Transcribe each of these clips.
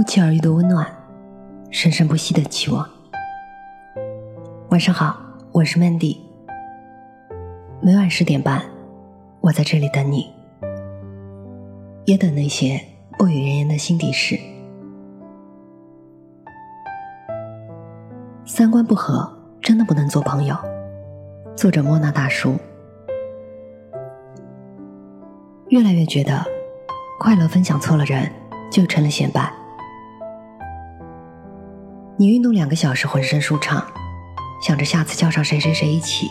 不期而遇的温暖，生生不息的期望。晚上好，我是 Mandy。每晚十点半，我在这里等你，也等那些不语人言的心底事。三观不合，真的不能做朋友。作者莫那大叔。越来越觉得，快乐分享错了人，就成了显摆。你运动两个小时，浑身舒畅，想着下次叫上谁谁谁一起，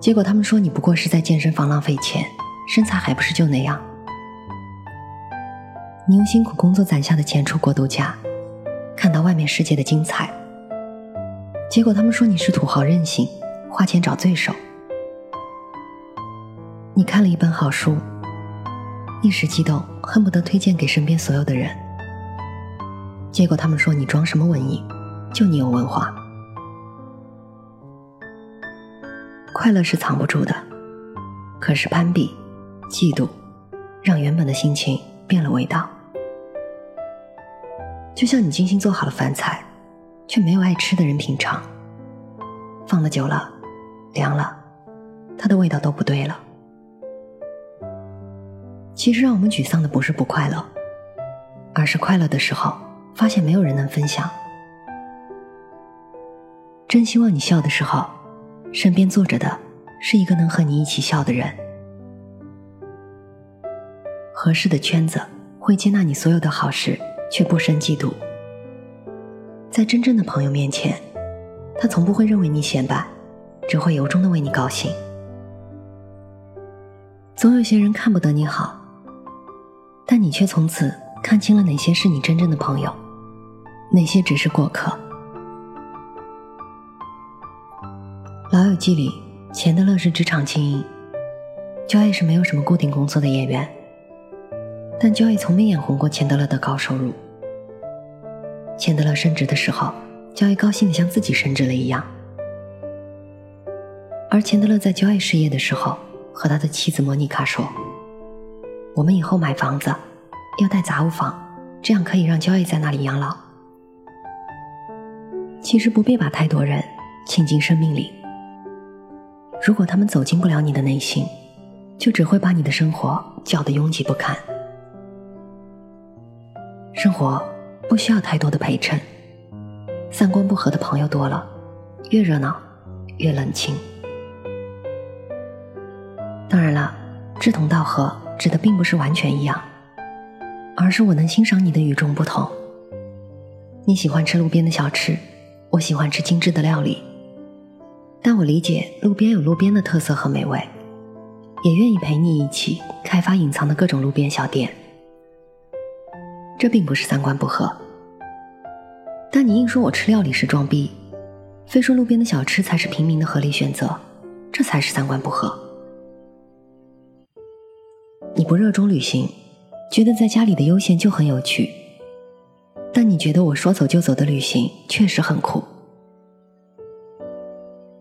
结果他们说你不过是在健身房浪费钱，身材还不是就那样。你用辛苦工作攒下的钱出国度假，看到外面世界的精彩，结果他们说你是土豪任性，花钱找罪受。你看了一本好书，一时激动，恨不得推荐给身边所有的人。结果他们说你装什么文艺，就你有文化。快乐是藏不住的，可是攀比、嫉妒，让原本的心情变了味道。就像你精心做好了饭菜，却没有爱吃的人品尝，放的久了，凉了，它的味道都不对了。其实让我们沮丧的不是不快乐，而是快乐的时候。发现没有人能分享，真希望你笑的时候，身边坐着的是一个能和你一起笑的人。合适的圈子会接纳你所有的好事，却不生嫉妒。在真正的朋友面前，他从不会认为你显摆，只会由衷的为你高兴。总有些人看不得你好，但你却从此看清了哪些是你真正的朋友。那些只是过客。《老友记》里，钱德勒是职场精英，Joy 是没有什么固定工作的演员，但 Joy 从没眼红过钱德勒的高收入。钱德勒升职的时候，Joy 高兴的像自己升职了一样。而钱德勒在 Joy 失业的时候，和他的妻子莫妮卡说：“我们以后买房子要带杂物房，这样可以让 Joy 在那里养老。”其实不必把太多人请进生命里。如果他们走进不了你的内心，就只会把你的生活搅得拥挤不堪。生活不需要太多的陪衬，三观不合的朋友多了，越热闹越冷清。当然了，志同道合指的并不是完全一样，而是我能欣赏你的与众不同。你喜欢吃路边的小吃。我喜欢吃精致的料理，但我理解路边有路边的特色和美味，也愿意陪你一起开发隐藏的各种路边小店。这并不是三观不合，但你硬说我吃料理是装逼，非说路边的小吃才是平民的合理选择，这才是三观不合。你不热衷旅行，觉得在家里的悠闲就很有趣。但你觉得我说走就走的旅行确实很酷。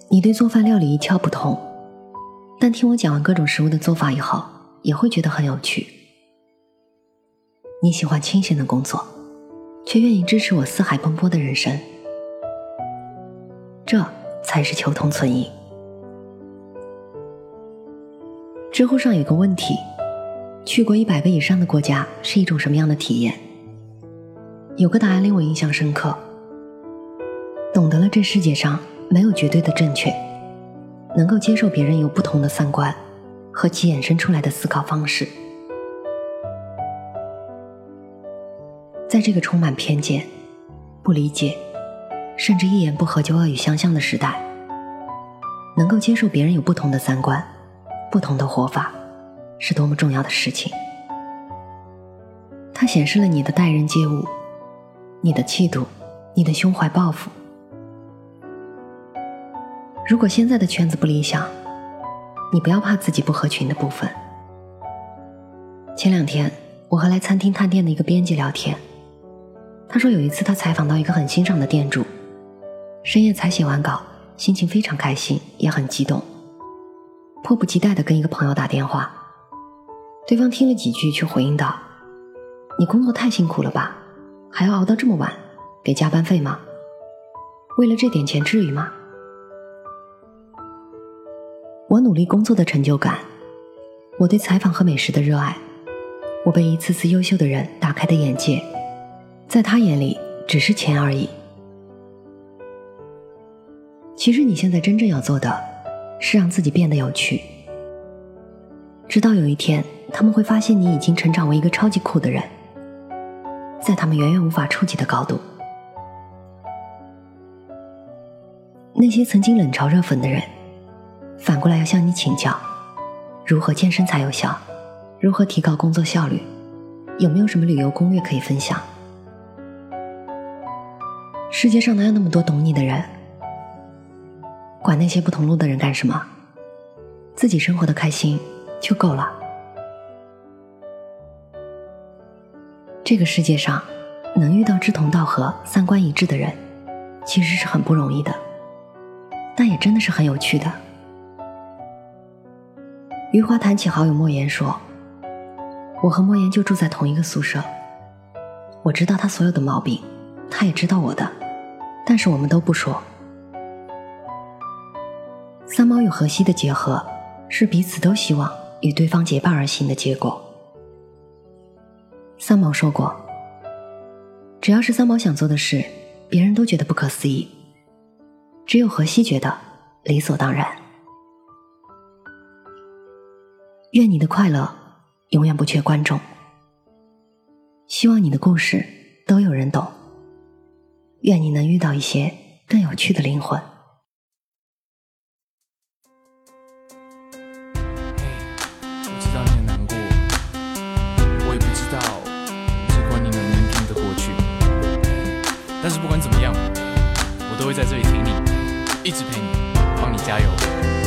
你对做饭料理一窍不通，但听我讲完各种食物的做法以后，也会觉得很有趣。你喜欢清闲的工作，却愿意支持我四海奔波的人生，这才是求同存异。知乎上有个问题：去过一百个以上的国家是一种什么样的体验？有个答案令我印象深刻，懂得了这世界上没有绝对的正确，能够接受别人有不同的三观和其衍生出来的思考方式，在这个充满偏见、不理解，甚至一言不合就恶语相向的时代，能够接受别人有不同的三观、不同的活法，是多么重要的事情。它显示了你的待人接物。你的气度，你的胸怀抱负。如果现在的圈子不理想，你不要怕自己不合群的部分。前两天，我和来餐厅探店的一个编辑聊天，他说有一次他采访到一个很欣赏的店主，深夜才写完稿，心情非常开心，也很激动，迫不及待的跟一个朋友打电话。对方听了几句，却回应道：“你工作太辛苦了吧？”还要熬到这么晚，给加班费吗？为了这点钱，至于吗？我努力工作的成就感，我对采访和美食的热爱，我被一次次优秀的人打开的眼界，在他眼里只是钱而已。其实你现在真正要做的，是让自己变得有趣。直到有一天，他们会发现你已经成长为一个超级酷的人，在他们远远无法触及的高度。那些曾经冷嘲热讽的人。反过来要向你请教，如何健身才有效？如何提高工作效率？有没有什么旅游攻略可以分享？世界上哪有那么多懂你的人？管那些不同路的人干什么？自己生活的开心就够了。这个世界上，能遇到志同道合、三观一致的人，其实是很不容易的，但也真的是很有趣的。余华谈起好友莫言说：“我和莫言就住在同一个宿舍，我知道他所有的毛病，他也知道我的，但是我们都不说。三毛与荷西的结合，是彼此都希望与对方结伴而行的结果。三毛说过，只要是三毛想做的事，别人都觉得不可思议，只有荷西觉得理所当然。”愿你的快乐永远不缺观众，希望你的故事都有人懂。愿你能遇到一些更有趣的灵魂。但是不管怎么样，我都会在这里挺你，一直陪你，帮你加油。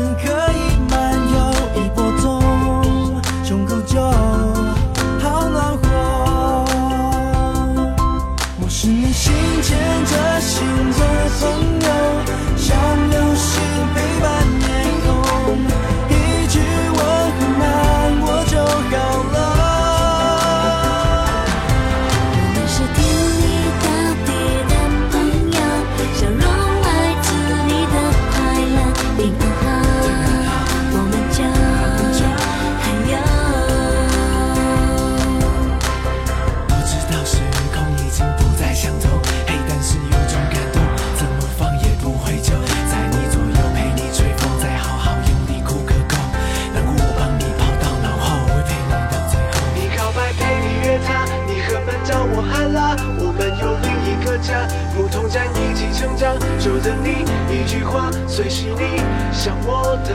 我的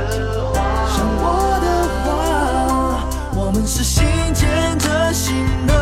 话。想我的话，我们是心牵着心的